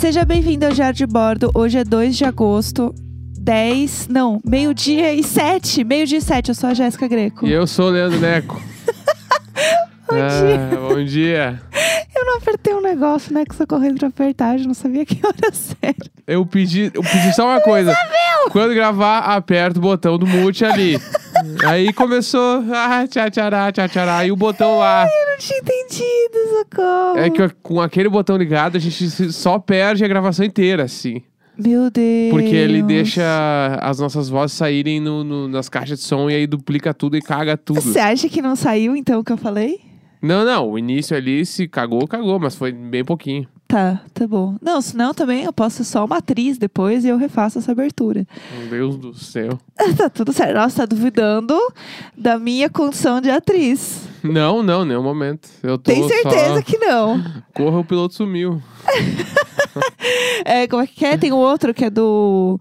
Seja bem-vindo ao Diário de Bordo. Hoje é 2 de agosto, 10, não, meio-dia e 7. Meio-dia e 7, eu sou a Jéssica Greco. E eu sou o Leandro Neco. Bom Ah, dia. bom dia. Eu não apertei um negócio, né, que você correndo pra apertar, eu não sabia que hora certa. Eu pedi, eu pedi só uma coisa. Quando gravar, aperta o botão do mute ali. Aí começou, ah, tchá, tchará, tchá, tchará, e o botão lá. Eu não tinha entendido, socorro. É que com aquele botão ligado, a gente só perde a gravação inteira, assim. Meu Deus. Porque ele deixa as nossas vozes saírem no- no- nas caixas de som e aí duplica tudo e caga tudo. Você acha que não saiu, então, o que eu falei? Não, não, o início ali se cagou, cagou, mas foi bem pouquinho. Tá, tá bom. Não, senão também eu posso ser só uma atriz depois e eu refaço essa abertura. Meu Deus do céu. tá tudo certo. Nossa, tá duvidando da minha condição de atriz. Não, não, nenhum momento. Eu tô Tem certeza só... que não. Corra, o piloto sumiu. É, como é que é? Tem o outro que é do.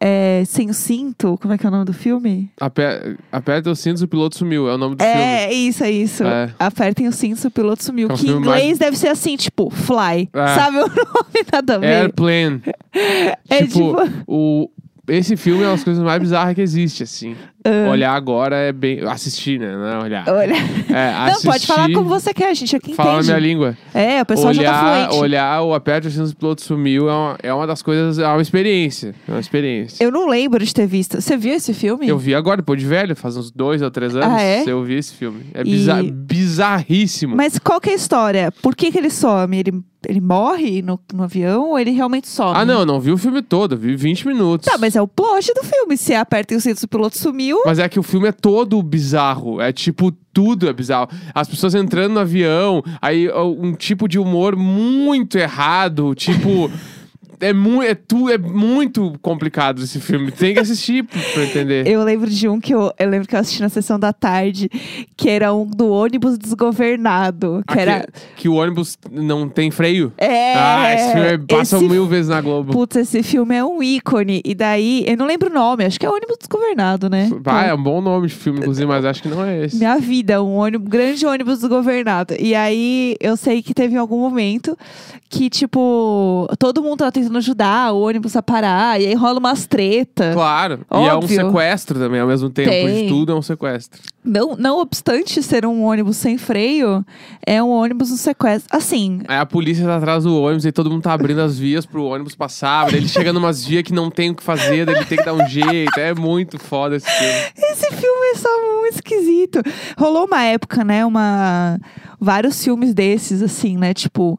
É, Sem o Cinto. Como é que é o nome do filme? Aper... Aperta os cintos, o piloto sumiu. É o nome do filme. É, isso, é isso. É. Apertem os cintos, o piloto sumiu. É um que em inglês mais- deve ser assim, tipo, fly. É. Sabe o nome? Nada a ver. Airplane. É tipo, tipo- o... esse filme é uma das coisas mais bizarras que existe, assim. Ah. Olhar agora é bem... Assistir, né? Não é olhar. Olha. É, Não, assistir... pode falar como você quer, gente. Aqui Fala na entende. minha língua. É, o pessoal já tá olhar, fluente. olhar o Aperta os cintos, o piloto sumiu é uma, é uma das coisas... É uma experiência. É uma experiência. Eu não lembro de ter visto. Você viu esse filme? Eu vi agora, depois de velho, faz uns dois ou três anos. Ah, é? Eu vi esse filme. É E- bizar- bizarríssimo. Mas qual que é a história? Por que, que ele some? Ele, ele morre no, no avião ou ele realmente some? Ah, não, não vi o filme todo, vi 20 minutos. Tá, mas é o plot do filme. Se aperta o cinto, o piloto sumiu. Mas é que o filme é todo bizarro. É tipo, tudo é bizarro. As pessoas entrando no avião, aí um tipo de humor muito errado, tipo. É, mu é, tu, é muito complicado esse filme. Tem que assistir pra entender. Eu lembro de um que eu, eu lembro que eu assisti na sessão da tarde, que era um do ônibus desgovernado. Que Aque- era. Que o ônibus não tem freio. É. ah, esse filme é- passa esse mil vezes na Globo. Putz, esse filme é um ícone. E daí, eu não lembro o nome, acho que é ônibus desgovernado, né? Ah, é um bom nome de filme, inclusive, mas acho que não é esse. Minha vida, um ônibus, grande ônibus desgovernado. E aí, eu sei que teve algum momento que, tipo, todo mundo tava tentando ajudar o ônibus a parar. E aí rola umas treta. Claro. E é um Óbvio. sequestro também, ao mesmo tempo. Tem. De tudo é um sequestro. Não, não obstante ser um ônibus sem freio, é um ônibus no sequestro. Assim, Aí a polícia tá atrás do ônibus e todo mundo tá abrindo as vias pro ônibus passar. Ele chega numas vias que não tem o que fazer, daí ele tem que dar um jeito. É muito foda esse filme. esse filme é só muito esquisito. Rolou uma época, né? Uma. Vários filmes desses, assim, né? Tipo.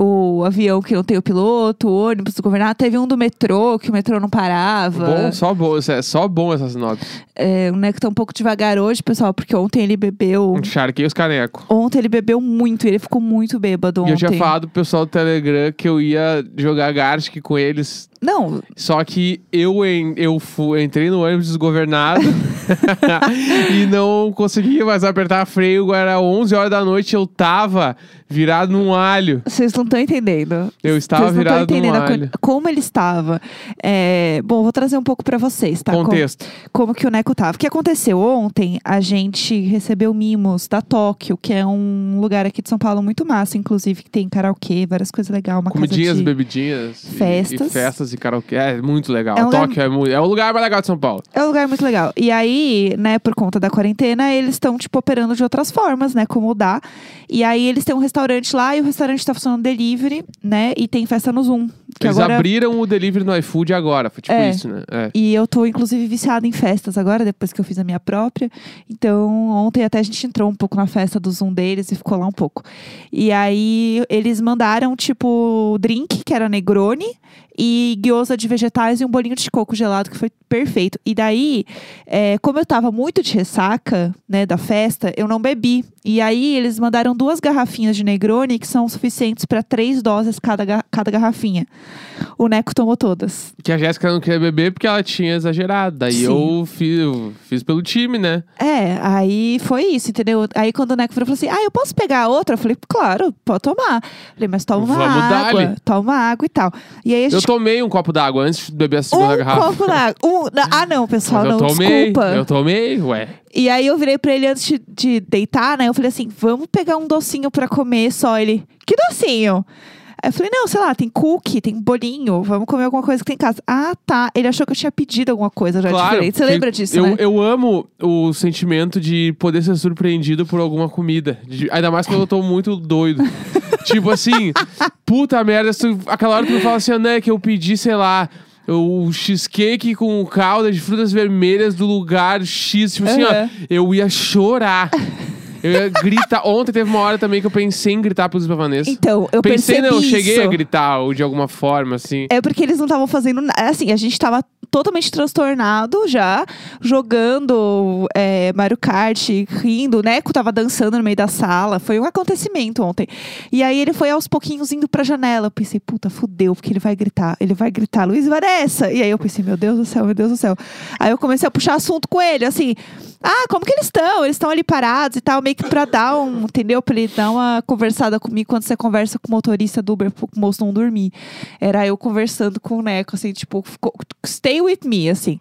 O avião que não tem o piloto, o ônibus do governador. Teve um do metrô, que o metrô não parava. Bom, só bom, é só bom essas notas. É, o Neco tá um pouco devagar hoje, pessoal, porque ontem ele bebeu. Encharquei os canecos. Ontem ele bebeu muito, ele ficou muito bêbado E ontem. eu tinha falado pro pessoal do Telegram que eu ia jogar Gartic com eles. Não, Só que eu, en- eu fu- entrei no ônibus desgovernado e não conseguia mais apertar freio. Era 11 horas da noite eu tava virado num alho. vocês não estão entendendo. Eu estava não virado num entendendo co- alho. como ele estava. É, bom, vou trazer um pouco pra vocês, tá? Contexto. como que o Neco tava. O que aconteceu ontem? A gente recebeu mimos da Tóquio, que é um lugar aqui de São Paulo muito massa, inclusive, que tem karaokê, várias coisas legais, uma Comidinhas, casa de... bebidinhas. e- festas. E, festas e karaokê. É muito legal. É um lugar- Tóquio é, mu- é o lugar mais legal de São Paulo. É um lugar muito legal. E aí, né, por conta da quarentena, eles estão, tipo, operando de outras formas, né? Como dá. E aí, eles têm um restaurante lá e o restaurante tá funcionando delivery, né? E tem festa no Zoom. Que Eles agora... abriram o delivery no iFood agora. Foi tipo É. isso, né? É. E eu tô, inclusive, viciada em festas agora, depois que eu fiz a minha própria. Então, ontem até a gente entrou um pouco na festa do Zoom deles e ficou lá um pouco. E aí, eles mandaram, tipo, drink, que era Negroni, e gyoza de vegetais e um bolinho de coco gelado, que foi perfeito. E daí, é, como eu tava muito de ressaca, né, da festa, eu não bebi. E aí, eles mandaram duas garrafinhas de Negroni, que são suficientes para três doses cada, cada garrafinha. O Neco tomou todas. Que a Jéssica não queria beber porque ela tinha exagerado. Daí Sim. eu fiz, eu fiz pelo time, né? É, aí foi isso, entendeu? Aí quando o Neco virou, falou assim: Ah, eu posso pegar outra? Eu falei, claro, pode tomar. Falei, mas toma uma Vamos água, dali. toma água e tal. E aí a Eu gente. tomei um copo d'água antes de beber a segunda Um garrafa. copo d'água. Um, ah, não, pessoal, Mas eu não, tomei, desculpa. eu tomei, ué. E aí eu virei pra ele antes de, de deitar, né? Eu falei assim: vamos pegar um docinho pra comer só. Ele, que docinho? Aí eu falei, não, sei lá, tem cookie, tem bolinho, vamos comer alguma coisa que tem em casa. Ah, tá. Ele achou que eu tinha pedido alguma coisa já Claro, diferente. Você lembra disso, eu, né? eu amo o sentimento de poder ser surpreendido por alguma comida. De- ainda mais quando eu tô muito doido. tipo assim, puta merda, tu- aquela hora que tu fala assim, né, que eu pedi, sei lá, o cheesecake com calda de frutas vermelhas do lugar X. Tipo assim, ó, eu ia chorar. Eu ia gritar. Ontem teve uma hora também que eu pensei em gritar pros Vanessa. Então, eu pensei, não, cheguei isso. a gritar ou de alguma forma, assim. É porque eles não estavam fazendo nada. Assim, a gente tava totalmente transtornado já, jogando é, Mario Kart, rindo. O Neco tava dançando no meio da sala. Foi um acontecimento ontem. E aí ele foi aos pouquinhos indo pra janela. Eu pensei, puta, fudeu, porque ele vai gritar. Ele vai gritar, Luiz Vanessa. E aí eu pensei, meu Deus do céu, meu Deus do céu. Aí eu comecei a puxar assunto com ele, assim. Ah, como que eles estão? Eles estão ali parados e tal, meio que pra dar um, entendeu? Pra ele dar uma conversada comigo quando você conversa com o motorista do Uber pro moço não dormir. Era eu conversando com o Neco, assim, tipo, stay with me, assim.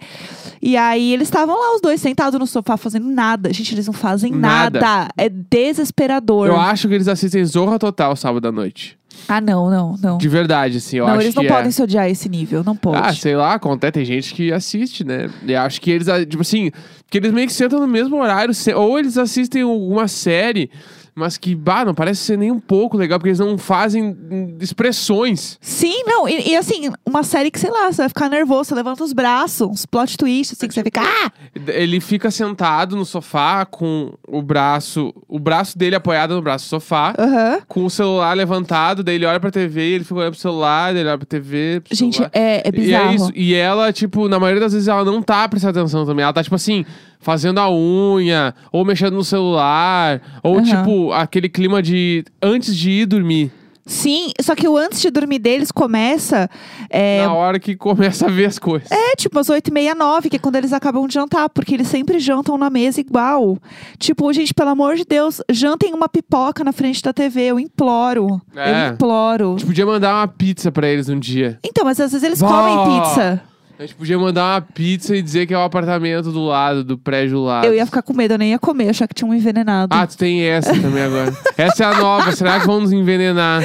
E aí eles estavam lá, os dois, sentados no sofá, fazendo nada. Gente, eles não fazem Nada. nada. É desesperador. Eu acho que eles assistem Zorra Total sábado à noite. Ah, não, não, não. De verdade, assim. Eu não, acho eles não que podem é. se odiar a esse nível, não pode. Ah, sei lá, acontece, tem gente que assiste, né? E acho que eles, ah, tipo assim, que eles meio que sentam no mesmo horário, ou eles assistem alguma série, mas que, bah, não parece ser nem um pouco legal, porque eles não fazem expressões. Sim, não, e, e assim, uma série que, sei lá, você vai ficar nervoso, você levanta os braços, uns plot twists, assim, que você fica, ah! Ele fica sentado no sofá com o braço, o braço dele apoiado no braço do sofá, Aham. com o celular levantado, daí ele olha pra TV, ele fica olhando pro celular, daí ele olha pra TV. pro Gente, celular. é, é E bizarro. é isso. E ela, tipo, na maioria das vezes ela não tá prestando atenção também. Ela tá, tipo assim, fazendo a unha, ou mexendo no celular, ou, Aham. tipo, aquele clima de antes de ir dormir. Sim, só que o antes de dormir deles começa. É, Na hora que começa a ver as coisas. é tipo às 8 e meia, 9, que é quando eles acabam de jantar, porque eles sempre jantam na mesa igual. Tipo, gente, pelo amor de Deus, jantem uma pipoca na frente da TV, eu imploro. É. Eu imploro. A gente podia mandar uma pizza pra eles um dia. Então, mas às vezes eles Vó! comem pizza. A gente podia mandar uma pizza e dizer que é o apartamento do lado, do prédio do lado. Eu ia ficar com medo, eu nem ia comer, achar que tinha um envenenado. Ah, tu tem essa também agora. essa é a nova. Será que vão nos envenenar?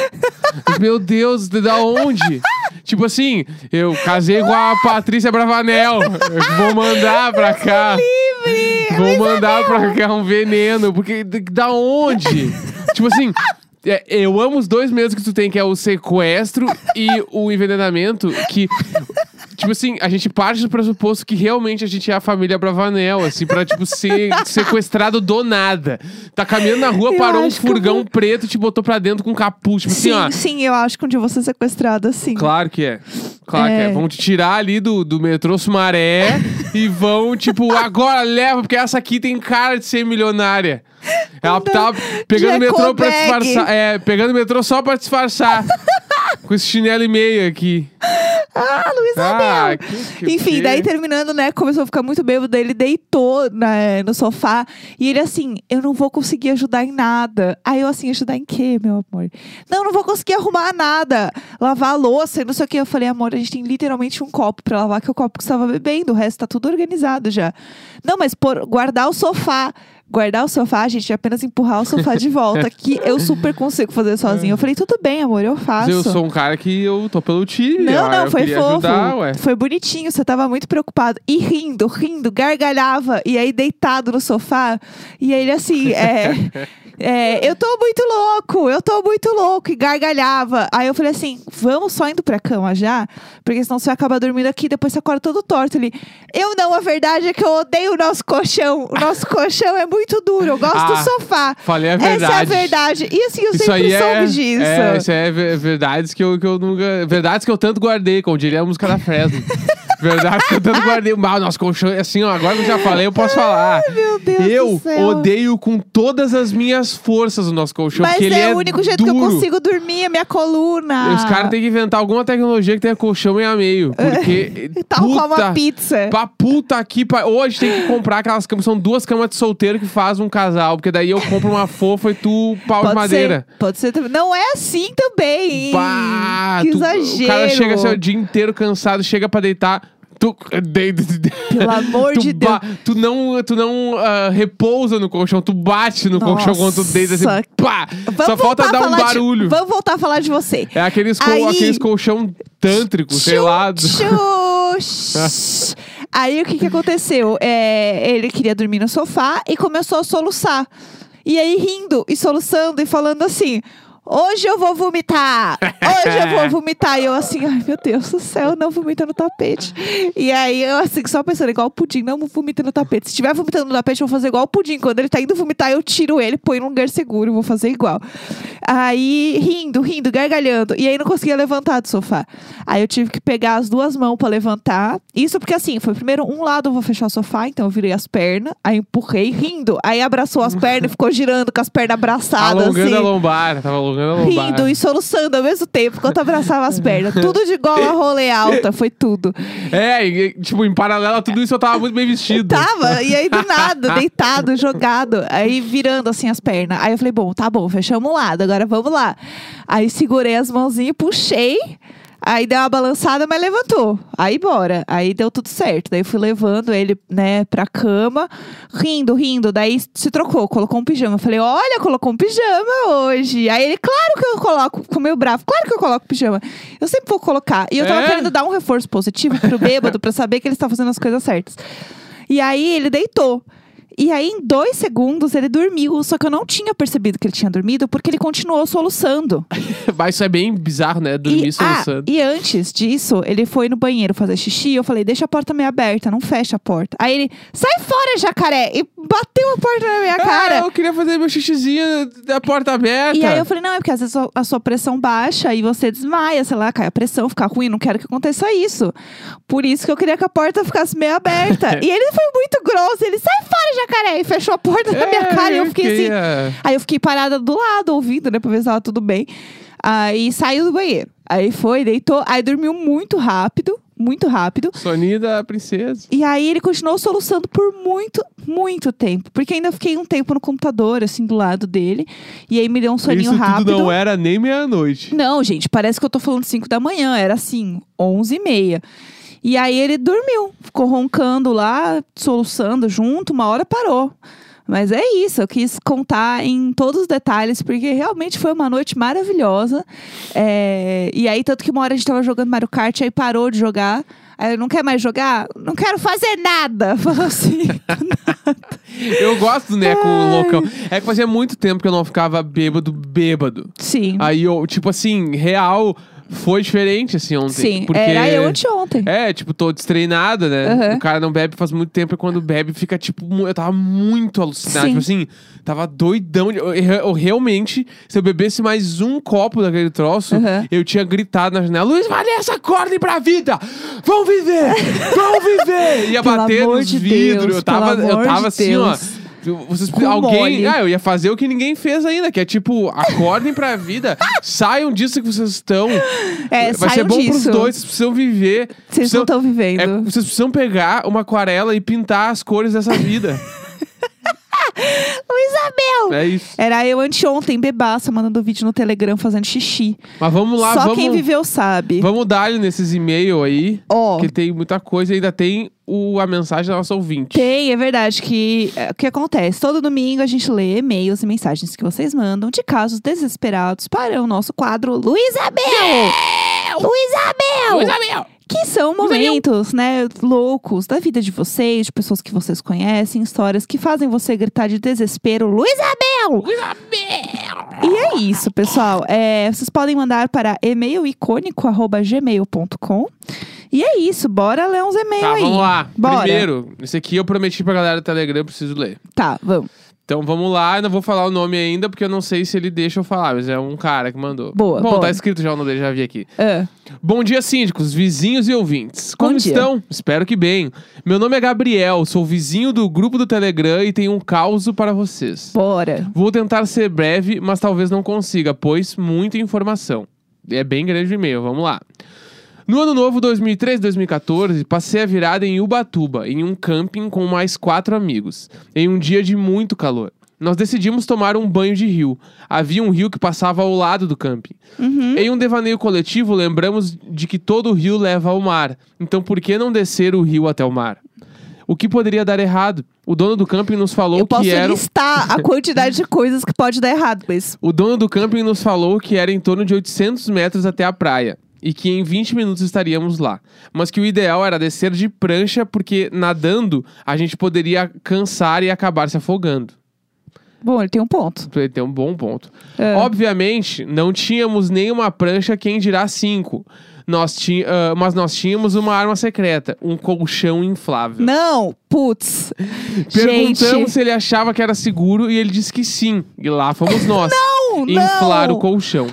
Meu Deus, da onde? Tipo assim, eu casei com a Patrícia Bravanel. Vou mandar pra cá. Livre! Vou mandar pra cá um veneno. Porque da onde? tipo assim. é, eu amo os dois medos que tu tem, que é o sequestro e o envenenamento, que. Tipo assim, a gente parte do pressuposto que realmente a gente é a família Bravanel, assim, pra, tipo, ser sequestrado do nada. Tá caminhando na rua, Eu parou um eu furgão preto e te botou pra dentro com capuz. Tipo Sim, assim, ó. sim, eu acho que um dia eu vou ser sequestrada assim. Claro que é. Claro que é. É. Vão te tirar ali do, do metrô Sumaré e vão, tipo, agora leva, porque essa aqui tem cara de ser milionária. Ela tá pegando o metrô pra disfarçar. É, pegando o metrô só pra disfarçar. Com esse chinelo e meio aqui. Ah, Luiz Ah, Abel! que, que, Enfim, que? daí terminando, né? Começou a ficar muito bêbado. Ele deitou né, no sofá. E ele assim, eu não vou conseguir ajudar em nada. Aí eu assim, ajudar em quê, meu amor? Não, não vou conseguir arrumar nada. Lavar a louça e não sei o que. Eu falei, amor, a gente tem literalmente um copo pra lavar, que é o copo que você estava bebendo. O resto tá tudo organizado já. Não, mas por guardar o sofá. Guardar o sofá, gente, é apenas empurrar o sofá de volta, que eu super consigo fazer sozinho. Eu falei, tudo bem, amor, eu faço. Mas eu sou um cara que eu tô pelo time. Não, não, foi fofo. Ajudar. Foi bonitinho, você tava muito preocupado. E rindo, rindo, gargalhava. E aí, deitado no sofá. E aí, ele assim, é. é, eu tô muito louco, eu tô muito louco. E gargalhava. Aí eu falei assim: vamos só indo pra cama já? Porque senão você vai acabar dormindo aqui depois você acorda todo torto. Ele, eu não, a verdade é que eu odeio o nosso colchão. O nosso colchão é muito duro, eu gosto do Ah, sofá. Falei a Essa é a verdade. verdade. E assim, eu Isso sempre soube é, disso. É, isso é ve- verdades que eu, que eu nunca. Verdades que eu tanto guardei, como diria a música da Fresno. eu tanto guardei. Mal, nosso colchão, assim, ó, agora que eu já falei, eu posso falar. Meu Deus eu do céu. odeio com todas as minhas forças o nosso colchão, Mas porque ele é, é o único jeito que eu duro. consigo dormir, a minha coluna. Os caras têm que inventar alguma tecnologia que tenha colchão meio a meio. Porque. Tal puta, como a pizza. Pra puta aqui. Pa... Ou a gente tem que comprar aquelas camas. São duas camas de solteiro que faz um casal. Porque daí eu compro uma fofa e tu pau de madeira. Ser, pode ser também. Não é assim também. Bah, que tu- exagero. O cara chega assim, o dia inteiro cansado, chega pra deitar. Tu, de- de- de- Pelo amor de Deus. Tu não, tu não ah, repousa no colchão, tu bate no colchão quando tu deita assim. Nossa. Pá! Vamos Só falta dar um barulho. Vamos voltar a falar de você. É aqueles, col- Aí- aqueles colchão tântrico, sei lá. Aí o que, que aconteceu? É, ele queria dormir no sofá e começou a soluçar. E aí rindo e soluçando e falando assim. Hoje eu vou vomitar! Hoje eu vou vomitar! E eu assim, ai meu Deus do céu, não vomita no tapete. E aí eu assim, só pensando, igual o pudim, não vomita no tapete. Se estiver vomitando no tapete, eu vou fazer igual o pudim. Quando ele tá indo vomitar, eu tiro ele, põe num lugar seguro, vou fazer igual. Aí, rindo, rindo, gargalhando. E aí não conseguia levantar do sofá. Aí eu tive que pegar as duas mãos pra levantar. Isso porque assim, foi primeiro um lado eu vou fechar o sofá, então eu virei as pernas, aí empurrei, rindo. Aí abraçou as pernas e ficou girando com as pernas abraçadas. Alongando assim a lombar, tava alongando lombar. Rindo e soluçando ao mesmo tempo, enquanto abraçava as pernas. Tudo de gola rolê alta, foi tudo. É, e, tipo, em paralelo a tudo isso eu tava muito bem vestido. Tava, e aí do nada, deitado, jogado, aí virando assim as pernas. Aí eu falei, bom, tá bom, fechamos um lado, agora vamos lá. Aí segurei as mãozinhas, puxei. Aí deu uma balançada, mas levantou. Aí bora. Aí deu tudo certo. Daí eu fui levando ele, né, pra cama, rindo, rindo. Daí se trocou, colocou um pijama. Eu falei, olha, colocou um pijama hoje. Aí ele, claro que eu coloco, com meu bravo, claro que eu coloco pijama. Eu sempre vou colocar. E eu tava É? querendo dar um reforço positivo pro bêbado, pra saber que ele está fazendo as coisas certas. E aí ele deitou. E aí, em dois segundos, ele dormiu. Só que eu não tinha percebido que ele tinha dormido, porque ele continuou soluçando. Mas isso é bem bizarro, né? Dormir e, soluçando. ah, e antes disso, ele foi no banheiro fazer xixi. Eu falei, deixa a porta meio aberta, não fecha a porta. Aí ele, sai fora, jacaré! E bateu a porta na minha Ah, cara. eu queria fazer meu xixizinho da porta aberta. E aí eu falei, não, é porque às vezes a- a sua pressão baixa e você desmaia, sei lá, cai a pressão, fica ruim, não quero que aconteça isso. Por isso que eu queria que a porta ficasse meio aberta. e ele foi muito grosso, ele, sai fora, jacaré! E fechou a porta na minha É, cara. E eu fiquei assim, queria- Aí eu fiquei parada do lado, ouvindo, né, pra ver se tava tudo bem. Aí saiu do banheiro. Aí foi, deitou, aí dormiu muito rápido, muito rápido. Soninho da princesa. E aí ele continuou soluçando por muito, muito tempo. Porque ainda fiquei um tempo no computador, assim, do lado dele. E aí me deu um soninho isso rápido. tudo não era nem meia-noite. Não, gente, parece que eu tô falando 5 da manhã. Era assim, 11 e meia. E aí ele dormiu, ficou roncando lá, soluçando junto, uma hora parou. Mas é isso, eu quis contar em todos os detalhes, porque realmente foi uma noite maravilhosa. É, E aí, tanto que uma hora a gente tava jogando Mario Kart, aí parou de jogar. Aí eu não quer mais jogar? Não quero fazer nada. Falou assim. Eu gosto, né, com o loucão. É que fazia muito tempo que eu não ficava bêbado, bêbado. Sim. Aí eu, tipo assim, real, foi diferente assim ontem. Sim. porque... Era eu anteontem. É, tipo, tô destreinada, né? Aham. O cara não bebe faz muito tempo e quando bebe fica, tipo, eu tava muito alucinado. Sim. Tipo assim, tava doidão. Eu, eu- eu realmente, se eu bebesse mais um copo daquele troço, Aham. eu tinha gritado na janela: Luiz Vanessa, acordem pra vida! Vão viver! Vão viver! Ia Pelo bater nos de vidros. Deus, eu tava, eu tava de assim, Deus. ó. Vocês, Com alguém. mole. Ah, eu ia fazer o que ninguém fez ainda, que é tipo, acordem pra vida, saiam disso que vocês estão. É, Vai ser bom pros disso. dois, vocês precisam viver. Vocês precisam- não estão vivendo. é, vocês precisam pegar uma aquarela e pintar as cores dessa vida. Luizabel! é isso. Era eu anteontem, bebaça, mandando vídeo no Telegram fazendo xixi. Mas vamos lá, Só vamos. quem viveu sabe. Vamos dar nesses e-mails aí. Ó, Que tem muita coisa e ainda tem o, a mensagem da nossa ouvinte. tem, é verdade que é, o que acontece? Todo domingo a gente lê e-mails e mensagens que vocês mandam de casos desesperados para o nosso quadro Luizabel! Luizabel! Luizabel! Que são momentos, né, loucos da vida de vocês, de pessoas que vocês conhecem, histórias que fazem você gritar de desespero, Luizabel! E é isso, pessoal. É, vocês podem mandar para e-mailicônico.gmail.com. E é isso, bora ler uns e-mails Tá, aí. vamos lá. Bora. Primeiro, esse aqui eu prometi pra galera do Telegram, eu preciso ler. Tá, vamos. Então vamos lá, eu não vou falar o nome ainda, porque eu não sei se ele deixa eu falar, mas é um cara que mandou. Boa, Bom, boa. tá escrito já o nome dele, já vi aqui. Ah, Bom dia, síndicos, vizinhos e ouvintes. Como estão? Espero que bem. Meu nome é Gabriel, sou vizinho do grupo do Telegram e tenho um caos para vocês. bora. Vou tentar ser breve, mas talvez não consiga, pois muita informação. É bem grande o e-mail, vamos lá. No ano novo 2013-2014, passei a virada em Ubatuba, em um camping com mais quatro amigos, em um dia de muito calor. nós decidimos tomar um banho de rio. Havia um rio que passava ao lado do camping. Uhum. Em um devaneio coletivo, lembramos de que todo rio leva ao mar. Então, por que não descer o rio até o mar? O que poderia dar errado? O dono do camping nos falou Eu posso que era. listar a quantidade de coisas que pode dar errado, mas. O dono do camping nos falou que era em torno de 800 metros até a praia. E que em 20 minutos estaríamos lá. Mas que o ideal era descer de prancha, porque nadando a gente poderia cansar e acabar se afogando. Bom, ele tem um ponto. Ele tem um bom ponto. É. Obviamente, não tínhamos nenhuma prancha, quem dirá cinco. Nós ah, mas nós tínhamos uma arma secreta, um colchão inflável. Não, putz. Perguntamos Gente. se ele achava que era seguro e ele disse que sim. E lá fomos nós. Não, Inflar não. o colchão.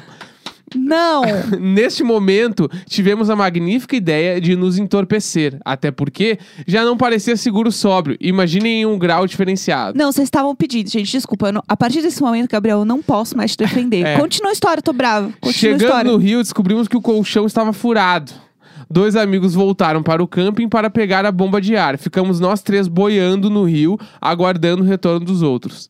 Não. Neste momento, tivemos a magnífica ideia de nos entorpecer. Até porque já não parecia seguro sóbrio. Imaginem em um grau diferenciado. Não, vocês estavam pedindo, gente. Desculpa. não- a partir desse momento, Gabriel, eu não posso mais te defender. É. Continua a história, tô brava. Continua a Chegando história. no Rio, descobrimos que o colchão estava furado. Dois amigos voltaram para o camping para pegar a bomba de ar. Ficamos nós três boiando no rio, aguardando o retorno dos outros.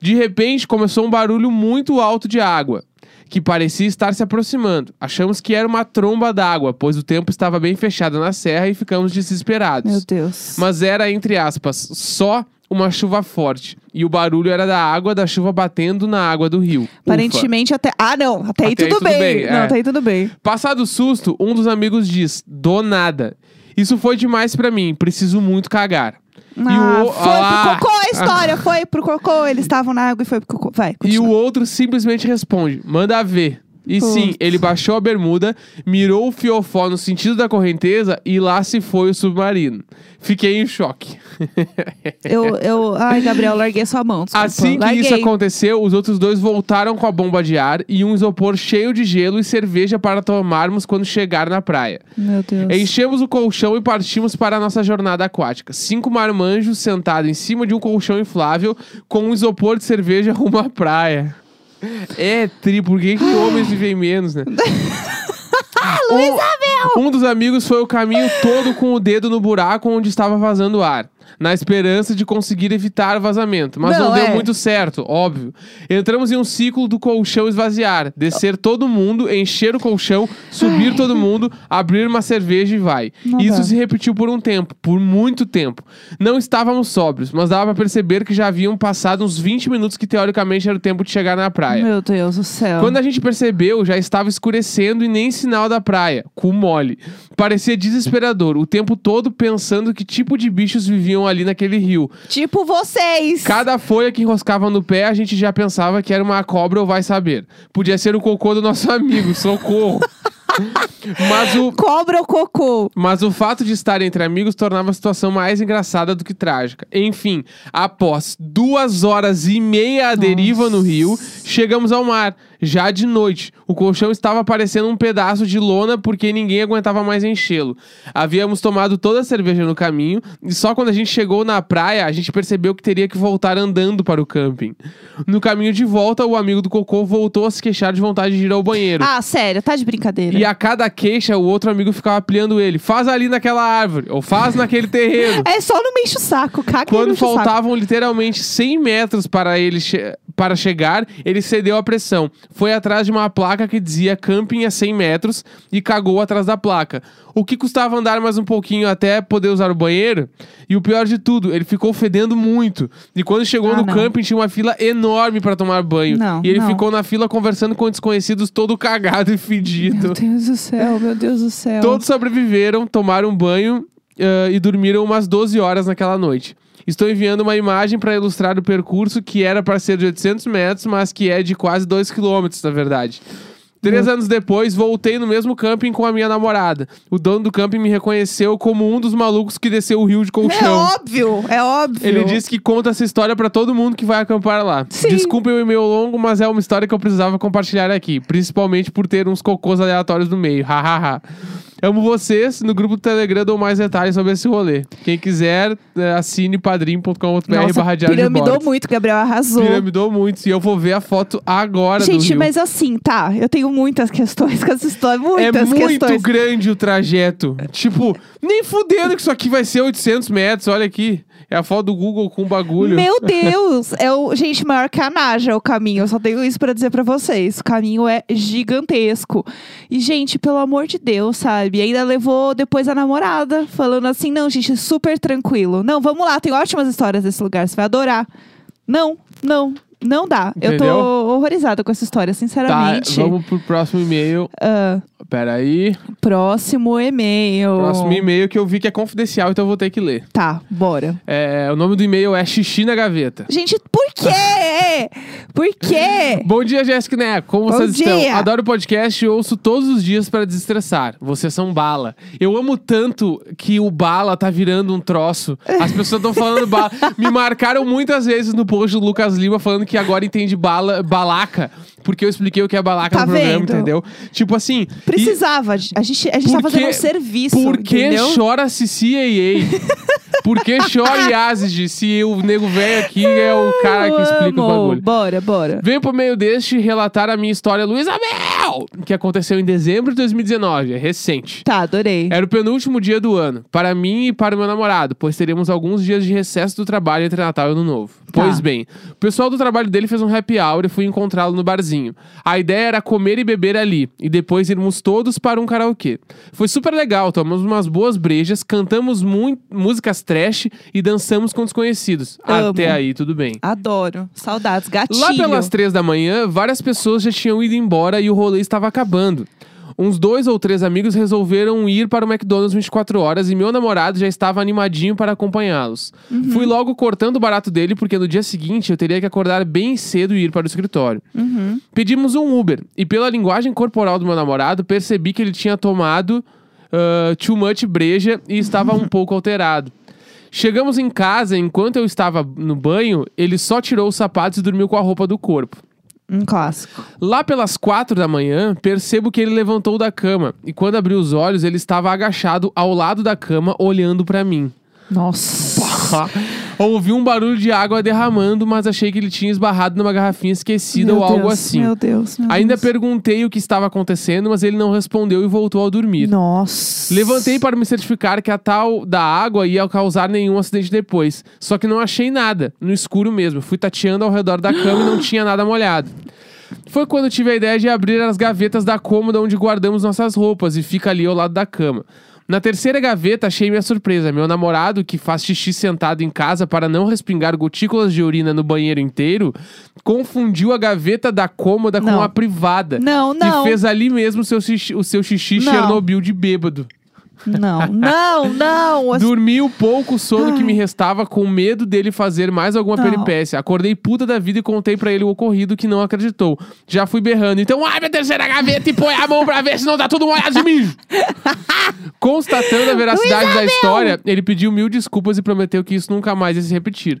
De repente, começou um barulho muito alto de água, que parecia estar se aproximando. Achamos que era uma tromba d'água, pois o tempo estava bem fechado na serra e ficamos desesperados. Meu Deus. Mas era, entre aspas, só uma chuva forte. E o barulho era da água da chuva batendo na água do rio. Ufa. Aparentemente até. Ah, não. Até, aí Até aí tudo tudo bem. bem, Não, é. até aí tudo bem. Passado o susto, um dos amigos diz: Do nada. Isso foi demais pra mim, preciso muito cagar. Ah, o- foi ah. pro cocô a história. Foi pro cocô. Eles estavam na água e foi pro cocô. Vai, E o outro simplesmente responde: Manda ver. E sim, Putz. ele baixou a bermuda, mirou o fiofó no sentido da correnteza e lá se foi o submarino. Fiquei em choque. Eu, eu... Ai, Gabriel, larguei sua mão. Desculpa. Assim que larguei. isso aconteceu, os outros dois voltaram com a bomba de ar e um isopor cheio de gelo e cerveja para tomarmos quando chegar na praia. Meu Deus. Enchemos o colchão e partimos para a nossa jornada aquática. Cinco marmanjos sentados em cima de um colchão inflável com um isopor de cerveja rumo à praia. É tri, por que, que homens vivem menos, né? um, um dos amigos foi o caminho todo com o dedo no buraco onde estava vazando ar. Na esperança de conseguir evitar o vazamento. Mas não, Não, deu é. muito certo, óbvio. Entramos em um ciclo do colchão esvaziar. Descer todo mundo, encher o colchão, subir todo mundo, abrir uma cerveja e vai. Não Isso dá. se repetiu por um tempo, por muito tempo. Não estávamos sóbrios, mas dava pra perceber que já haviam passado uns 20 minutos que teoricamente era o tempo de chegar na praia. Meu Deus do céu. Quando a gente percebeu, já estava escurecendo e nem sinal da praia. Cu mole. Parecia desesperador, o tempo todo pensando que tipo de bichos viviam ali naquele rio. Tipo vocês. Cada folha que enroscava no pé, a gente já pensava que era uma cobra ou vai saber. Podia ser o cocô do nosso amigo, socorro. Mas o, Cobra ou cocô? mas o fato de estar entre amigos tornava a situação mais engraçada do que trágica. Enfim, após duas horas e meia à deriva no rio, chegamos ao mar. Já de noite, o colchão estava parecendo um pedaço de lona porque ninguém aguentava mais enchê-lo. Havíamos tomado toda a cerveja no caminho e só quando a gente chegou na praia, a gente percebeu que teria que voltar andando para o camping. No caminho de volta, o amigo do cocô voltou a se queixar de vontade de ir ao banheiro. Ah, sério, tá de brincadeira. E a cada queixa, o outro amigo ficava apelhando ele. Faz ali naquela árvore, ou faz naquele terreno. É só não me enche o saco, caga Quando me saco. faltavam literalmente 100 metros para ele che- para chegar, ele cedeu à pressão. Foi atrás de uma placa que dizia camping a 100 metros e cagou atrás da placa. O que custava andar mais um pouquinho até poder usar o banheiro? E o pior de tudo, ele ficou fedendo muito. E quando chegou Ah, no não. camping, tinha uma fila enorme para tomar banho. Não, e ele não. ficou na fila conversando com desconhecidos, todo cagado e fedido. Meu Deus do céu, meu Deus do céu. Todos sobreviveram, tomaram banho ah, e dormiram umas 12 horas naquela noite. Estou enviando uma imagem para ilustrar o percurso que era para ser de 800 metros, mas que é de quase 2 quilômetros, na verdade. Três anos depois, voltei no mesmo camping com a minha namorada. O dono do camping me reconheceu como um dos malucos que desceu o rio de É colchão. óbvio, é óbvio. Ele disse que conta essa história pra todo mundo que vai acampar lá. Sim. Desculpem o e-mail longo, mas é uma história que eu precisava compartilhar aqui. Principalmente por ter uns cocôs aleatórios no meio. Hahaha. Amo vocês. No grupo do Telegram dou mais detalhes sobre esse rolê. Quem quiser, eh, assine padrim.com.br barra diário de piramidou muito, Gabriel arrasou. Piramidou muito. E eu vou ver a foto agora Gente, mas assim, tá, eu tenho muitas questões com essa história, É muitas muito questões. grande o trajeto. Tipo, nem fudendo que isso aqui vai ser 800 metros, olha aqui. É a foto do Google com o bagulho. Meu Deus! É o, gente, maior canagem é o caminho. Eu só tenho isso pra dizer pra vocês. O caminho é gigantesco. E, gente, pelo amor de Deus, sabe? Ainda levou depois a namorada, falando assim: não, gente, super tranquilo. Não, vamos lá, tem ótimas histórias desse lugar, você vai adorar. Não, não, não dá. Eu tô Entendeu? horrorizada com essa história, Tá, sinceramente. vamos pro próximo e-mail. Ah, Pera aí. próximo e-mail. Próximo e-mail que eu vi que é confidencial, então eu vou ter que ler. Tá, bora. É, o nome do e-mail é Xixi na Gaveta. Gente, por quê? Por quê? Bom dia, Jéssica Neco. Como Bom vocês estão? dia. Adoro o podcast e ouço todos os dias para desestressar. Vocês são bala. Eu amo tanto que o bala tá virando um troço. As pessoas estão falando bala. Me marcaram muitas vezes no post do Lucas Lima falando que agora entende bala, balaca. Porque eu expliquei o que é balaca Tá no programa, vendo? entendeu? Tipo assim. e- Precisava. A gente, a gente tá Por fazendo que- um serviço. Por que chora CCAA? Por que chora Yazid se o nego velho aqui é o cara que explica o bagulho? Bora, bora. Venho por meio deste relatar a minha história Luísa Mel, que aconteceu em dezembro de 2019, é recente. Tá, adorei. Era o penúltimo dia do ano, para mim e para o meu namorado, pois teremos alguns dias de recesso do trabalho entre Natal e Ano Novo. Tá. Pois bem, o pessoal do trabalho dele fez um happy hour e fui encontrá-lo no barzinho. A ideia era comer e beber ali, e depois irmos todos para um karaokê. Foi super legal, tomamos umas boas brejas, cantamos mui- músicas trash e dançamos com desconhecidos. Amo. Até aí, tudo bem. Adoro. Saudades. Gatilho. Lá pelas três da manhã, várias pessoas já tinham ido embora e o rolê estava acabando. Uns dois ou três amigos resolveram ir para o McDonald's 24 horas e meu namorado já estava animadinho para acompanhá-los. Uhum. Fui logo cortando o barato dele porque no dia seguinte eu teria que acordar bem cedo e ir para o escritório. Uhum. Pedimos um Uber e pela linguagem corporal do meu namorado percebi que ele tinha tomado ah, too much breja e estava um pouco alterado. Chegamos em casa, enquanto eu estava no banho, ele só tirou os sapatos e dormiu com a roupa do corpo. Um clássico. Lá pelas quatro da manhã, percebo que ele levantou da cama e quando abri os olhos, ele estava agachado ao lado da cama, olhando pra mim. Nossa. Ouvi um barulho de água derramando, mas achei que ele tinha esbarrado numa garrafinha esquecida Meu ou algo Deus, assim. Meu Deus, meu Ainda Deus. perguntei o que estava acontecendo, mas ele não respondeu e voltou a dormir. Nossa. Levantei para me certificar que a tal da água ia causar nenhum acidente depois. Só que não achei nada, no escuro mesmo. Fui tateando ao redor da cama e não tinha nada molhado. Foi quando tive a ideia de abrir as gavetas da cômoda onde guardamos nossas roupas e fica ali ao lado da cama. Na terceira gaveta, achei minha surpresa. Meu namorado, que faz xixi sentado em casa para não respingar gotículas de urina no banheiro inteiro, confundiu a gaveta da cômoda com Não. a privada. Não, não. E fez ali mesmo o seu xixi, o seu xixi Não. Chernobyl de bêbado. Não, não, não. Dormi o pouco sono que me restava com medo dele fazer mais alguma Não. peripécia. Acordei puta da vida e contei pra ele o ocorrido que não acreditou. Já fui berrando. Então abre a terceira gaveta e põe a mão pra ver se não tá tudo molhado de mijo. Constatando a veracidade da história, ele pediu mil desculpas e prometeu que isso nunca mais ia se repetir.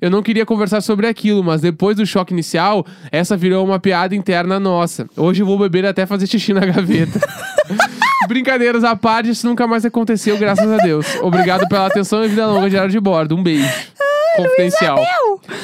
Eu não queria conversar sobre aquilo, mas depois do choque inicial, essa virou uma piada interna nossa. Hoje eu vou beber até fazer xixi na gaveta. Brincadeiras à parte, isso nunca mais aconteceu, graças a Deus. Obrigado pela atenção e vida longa, Diário de Bordo. Um beijo. Confidencial.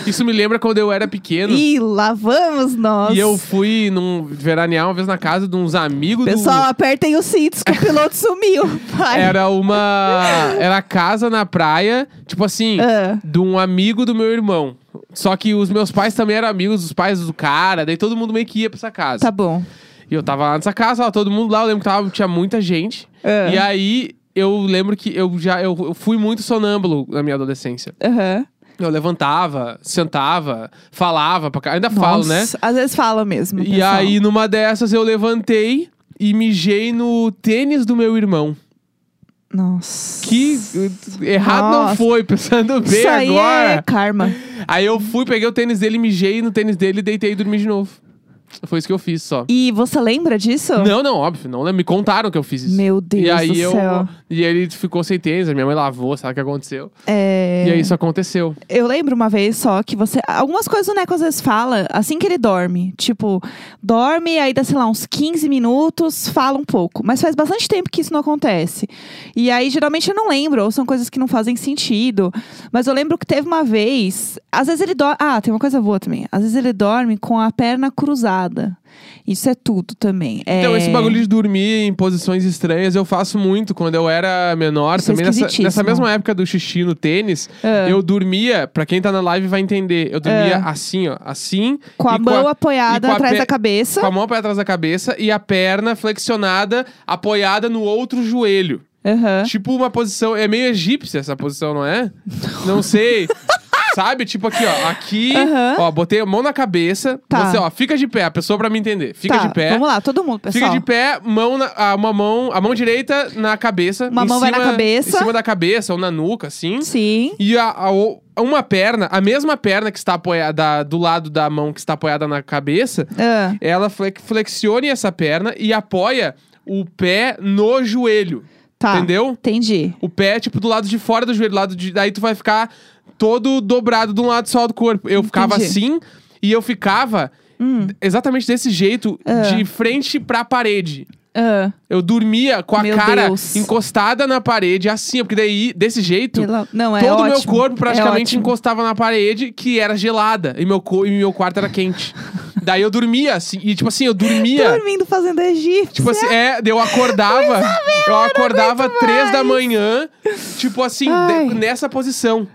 Isso me lembra quando eu era pequeno. Ih, lá vamos nós. E eu fui num veranear uma vez na casa de uns amigos Pessoal, do. apertem os cintos que o piloto sumiu. Vai. Era uma. Era casa na praia, tipo assim, Ah. de um amigo do meu irmão. Só que os meus pais também eram amigos dos pais do cara, daí todo mundo meio que ia pra essa casa. Tá bom. E eu tava lá nessa casa, tava todo mundo lá, eu lembro que tava, tinha muita gente. Ah. E aí eu lembro que eu já eu, eu fui muito sonâmbulo na minha adolescência. Aham. Eu levantava, sentava, falava pra cá. Ainda falo, né? Nossa, Às vezes fala mesmo. E pessoal. aí, numa dessas, eu levantei e mijei no tênis do meu irmão. Nossa. Que errado não Nossa. foi, pensando bem Isso aí agora. é karma. Aí eu fui, peguei o tênis dele, mijei no tênis dele, deitei e dormi de novo. Foi isso que eu fiz só. E você lembra disso? Não, não, óbvio. Não, me contaram que eu fiz isso. Meu Deus e aí do eu, céu. E ele ficou sem tênis, a minha mãe lavou, sabe o que aconteceu? É... E aí isso aconteceu. Eu lembro uma vez só que você. Algumas coisas o Neco às vezes fala assim que ele dorme. Tipo, dorme, aí dá, sei lá, uns 15 minutos, fala um pouco. Mas faz bastante tempo que isso não acontece. E aí, geralmente, eu não lembro, ou são coisas que não fazem sentido. Mas eu lembro que teve uma vez. Às vezes ele dorme. Ah, tem uma coisa boa também. Às vezes ele dorme com a perna cruzada. Apoiada. Isso é tudo também. Então, É- esse bagulho de dormir em posições estranhas eu faço muito quando eu era menor. Isso é também nessa, esquisitíssimo. nessa mesma época do xixi no tênis, Ah. eu dormia, pra quem tá na live vai entender, eu dormia Ah. assim, ó, assim. Com a mão a- apoiada com a atrás pe- da cabeça. Com a mão pra trás da cabeça e a perna flexionada, apoiada no outro joelho. Aham. Tipo uma posição. É meio egípcia essa posição, não é? Não sei. Sabe? Tipo aqui, ó. Aqui, Aham. ó, botei a mão na cabeça. Tá. Você, ó, fica de pé. A pessoa pra me entender. Fica Tá, de pé. Vamos lá, todo mundo, pessoal. Fica de pé, mão na, ah, uma mão, a mão direita na cabeça. Uma em mão vai na cima- cabeça. Em cima da cabeça ou na nuca, assim. Sim. E a, a o- uma perna, a mesma perna que está apoiada do lado da mão que está apoiada na cabeça, Ah, ela fle- flexione essa perna e apoia o pé no joelho. Tá. Entendeu? Entendi. O pé, tipo, do lado de fora do joelho, do lado de. Daí tu vai ficar todo dobrado de um lado só do corpo. Eu ficava Entendi. assim e eu ficava Hum. exatamente desse jeito, Ah. de frente pra parede. Ah, Eu dormia com a Meu cara Deus. encostada na parede, assim, porque daí, desse jeito, pela- Não, é todo o meu corpo praticamente É encostava na parede, que era gelada, e meu, co- e meu quarto era quente. daí eu dormia, assim, e tipo assim, eu dormia. Dormindo fazendo egípcio. Tipo assim, é, eu acordava. eu acordava três da manhã, tipo assim, de- nessa posição.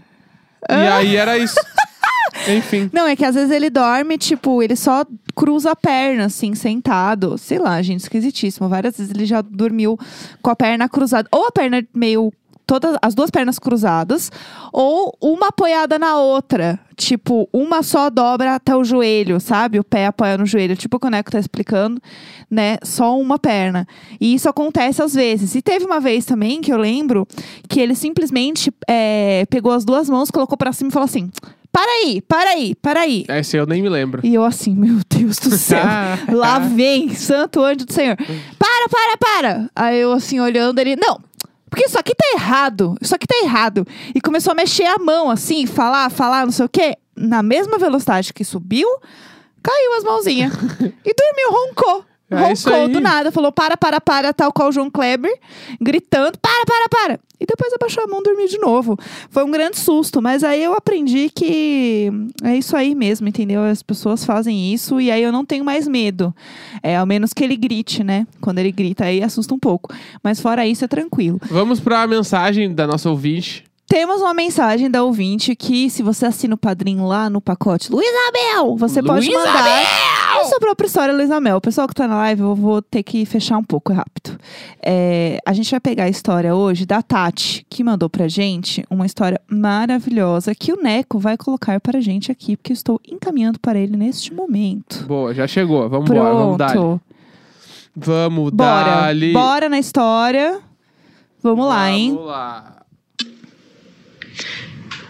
E aí era isso. Enfim. Não, é que às vezes ele dorme, tipo, ele só cruza a perna, assim, sentado. Sei lá, gente, esquisitíssimo. Várias vezes ele já dormiu com a perna cruzada. Ou a perna meio. Todas as duas pernas cruzadas, ou uma apoiada na outra. Tipo, uma só dobra até o joelho, sabe? O pé apoia no joelho. Tipo o que o Neco tá explicando, né? Só uma perna. E isso acontece às vezes. E teve uma vez também que eu lembro que ele simplesmente é, pegou as duas mãos, colocou pra cima e falou assim: para aí, para aí, para aí. Esse eu nem me lembro. E eu assim, meu Deus do céu. Lá vem, santo anjo do Senhor. Para, para, para. Aí eu assim, olhando ele, não. Porque isso aqui tá errado. Isso aqui tá errado. E começou a mexer a mão, assim, falar, falar, não sei o quê. Na mesma velocidade que subiu, caiu as mãozinhas. e dormiu, roncou. É roncou do nada. Falou, para, para, para, tal qual o João Kleber. Gritando, para, para, para. E depois abaixou a mão e dormiu de novo. Foi um grande susto. Mas aí eu aprendi que é isso aí mesmo, entendeu? As pessoas fazem isso e aí eu não tenho mais medo. É, ao menos que ele grite, né? Quando ele grita, aí assusta um pouco. Mas fora isso, é tranquilo. Vamos pra mensagem da nossa ouvinte. Temos uma mensagem da ouvinte que, se você assina o padrinho lá no pacote Luísa Mel, você pode mandar a sua própria história, Luísa Mel. O pessoal que tá na live, eu vou ter que fechar um pouco, rápido. É, a gente vai pegar a história hoje da Tati, que mandou pra gente uma história maravilhosa que o Neco vai colocar pra gente aqui, porque eu estou encaminhando para ele neste momento. Boa, já chegou. Vamos embora. Vamos dar. Vamos Bora. dar. Bora na história. Vamos lá, hein? Vamos lá.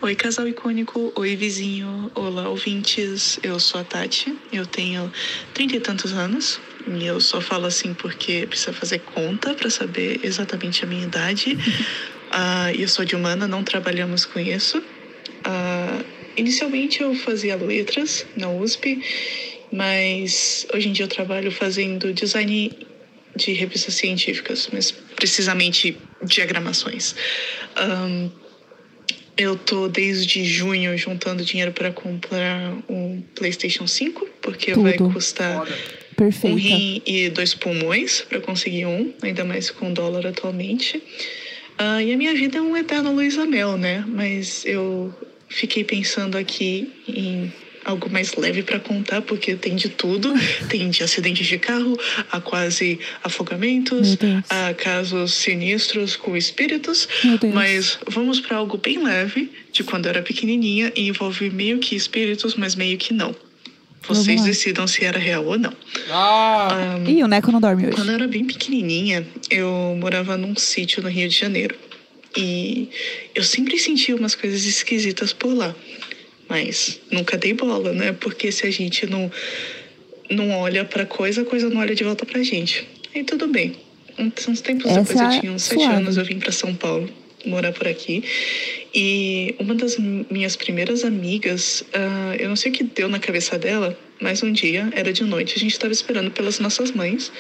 Oi, casal icônico. Oi, vizinho. Olá, ouvintes. Eu sou a Tati. Eu tenho trinta e tantos anos. E eu só falo assim porque precisa fazer conta para saber exatamente a minha idade. E eu sou de humana, não trabalhamos com isso. Ah, inicialmente eu fazia letras na USP, mas hoje em dia eu trabalho fazendo design de revistas científicas, mas precisamente diagramações. Ahn, eu tô desde junho juntando dinheiro para comprar um PlayStation 5, porque vai Tudo. custar um rim e dois pulmões para conseguir um, ainda mais com dólar atualmente. Ah, e a minha vida é um eterno Luísa Mel, né? Mas eu fiquei pensando aqui em algo mais leve para contar, porque tem de tudo. tem de acidentes de carro, a quase afogamentos, a casos sinistros com espíritos. Mas vamos para algo bem leve, de quando eu era pequenininha, e envolve meio que espíritos, mas meio que não. Vocês decidam se era real ou não. Ah, Ahn, Ih, o Neco não dorme hoje. quando eu era bem pequenininha, eu morava num sítio no Rio de Janeiro. E eu sempre sentia umas coisas esquisitas por lá. Mas nunca dei bola, né? Porque se a gente não, não olha pra coisa, a coisa não olha de volta pra gente. Aí tudo bem. Uns tempos Essa depois, é eu tinha uns sete suave. anos, eu vim pra São Paulo morar por aqui. E uma das minhas primeiras amigas, ah, eu não sei o que deu na cabeça dela, mas um dia, era de noite, a gente estava esperando pelas nossas mães,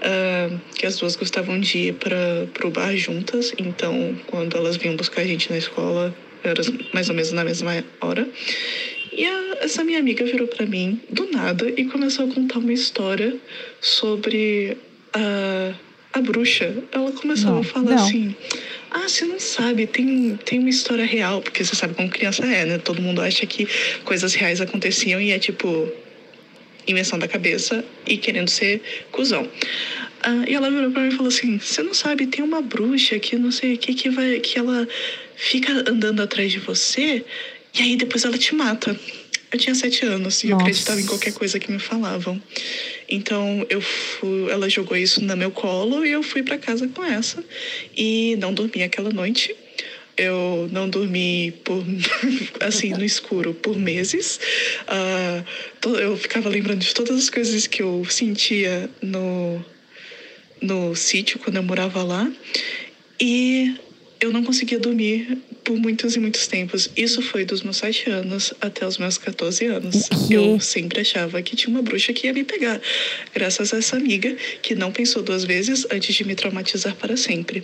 ah, que as duas gostavam de ir para o bar juntas. Então, quando elas vinham buscar a gente na escola, era mais ou menos na mesma hora. E a- essa minha amiga virou pra mim do nada e começou a contar uma história sobre a, a bruxa. Ela começou Não, a falar não. assim: Ah, você não sabe, tem, tem uma história real, porque você sabe como criança é, né? Todo mundo acha que coisas reais aconteciam e é tipo invenção da cabeça e querendo ser cuzão. Ah, e ela virou pra mim e falou assim: Você não sabe, tem uma bruxa que não sei o que, que vai. que ela fica andando atrás de você e aí depois ela te mata. Eu tinha sete anos e eu acreditava em qualquer coisa que me falavam. Então eu fui, ela jogou isso no meu colo e eu fui pra casa com essa e não dormi aquela noite. Eu não dormi por assim no escuro por meses. To- eu ficava lembrando de todas as coisas que eu sentia no no sítio quando eu morava lá e eu não conseguia dormir por muitos e muitos tempos. Isso foi dos meus sete anos até os meus 14 anos. Eu sempre achava que tinha uma bruxa que ia me pegar, graças a essa amiga que não pensou duas vezes antes de me traumatizar para sempre.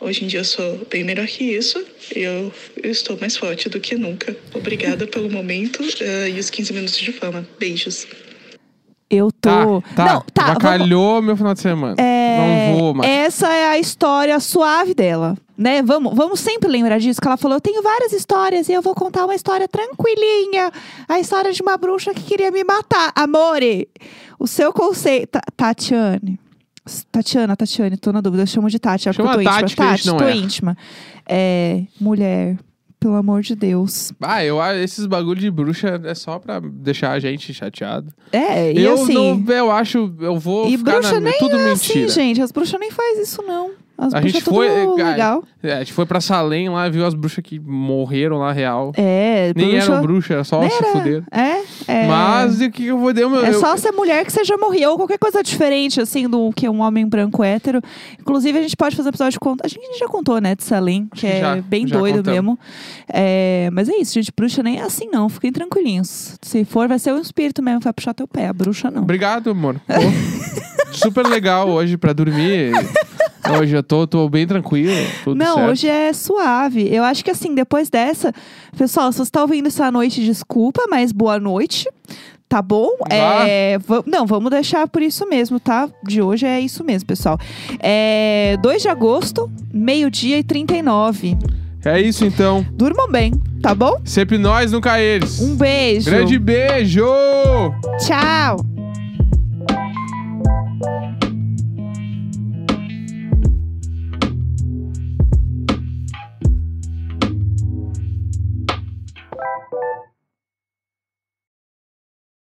Hoje em dia eu sou bem melhor que isso. Eu, eu estou mais forte do que nunca. Obrigada pelo momento eh, e os 15 minutos de fama. Beijos. Eu Tá, tô. tá. Não, tá. vamos- meu final de semana. É, Não vou mais. Essa é a história suave dela, né? Vamos, vamos sempre lembrar disso, que ela falou, eu tenho várias histórias e eu vou contar uma história tranquilinha. A história de uma bruxa que queria me matar. Amore, o seu conceito... Ta- Tatiane. Tatiana, Tatiane, tô na dúvida. Eu chamo de Tati, é porque Chama eu tô Tati, íntima. Tati, tô erra. íntima. É, mulher, pelo amor de Deus. Ah, eu esses bagulho de bruxa é só pra deixar a gente chateado. É, e eu assim... não, eu acho, eu vou E ficar bruxa na, nem tudo é mentira. assim, gente. As bruxas nem faz isso, não. As A gente é foi, cara, legal. É, a gente foi pra Salem lá, viu as bruxas que morreram lá real. É, Nem bruxa... eram bruxas, era só Nem se era. fuderam. É, é. Mas o que eu vou dar o meu. É eu- só ser mulher que seja morrer, ou qualquer coisa diferente, assim, do que um homem branco hétero. Inclusive, a gente pode fazer um episódio de conta. A gente já contou, né, de Salem, que que é já- bem já doido contamos. mesmo. É, mas é isso, gente. Bruxa nem é assim, não. Fiquem tranquilinhos. Se for, vai ser o espírito mesmo, vai puxar teu pé. A bruxa não. Obrigado, amor. Super legal hoje pra dormir. Hoje eu tô, tô bem tranquilo. Não, certo. hoje é suave. Eu acho que assim, depois dessa, pessoal, se você tá ouvindo à noite, desculpa, mas boa noite. Tá bom? Vá. É, não, vamos deixar por isso mesmo, tá? De hoje é isso mesmo, pessoal. É 2 de agosto, meio-dia e 39. É isso então. Durmam bem, tá bom? Sempre nós, nunca eles. Um beijo. Grande beijo! Tchau.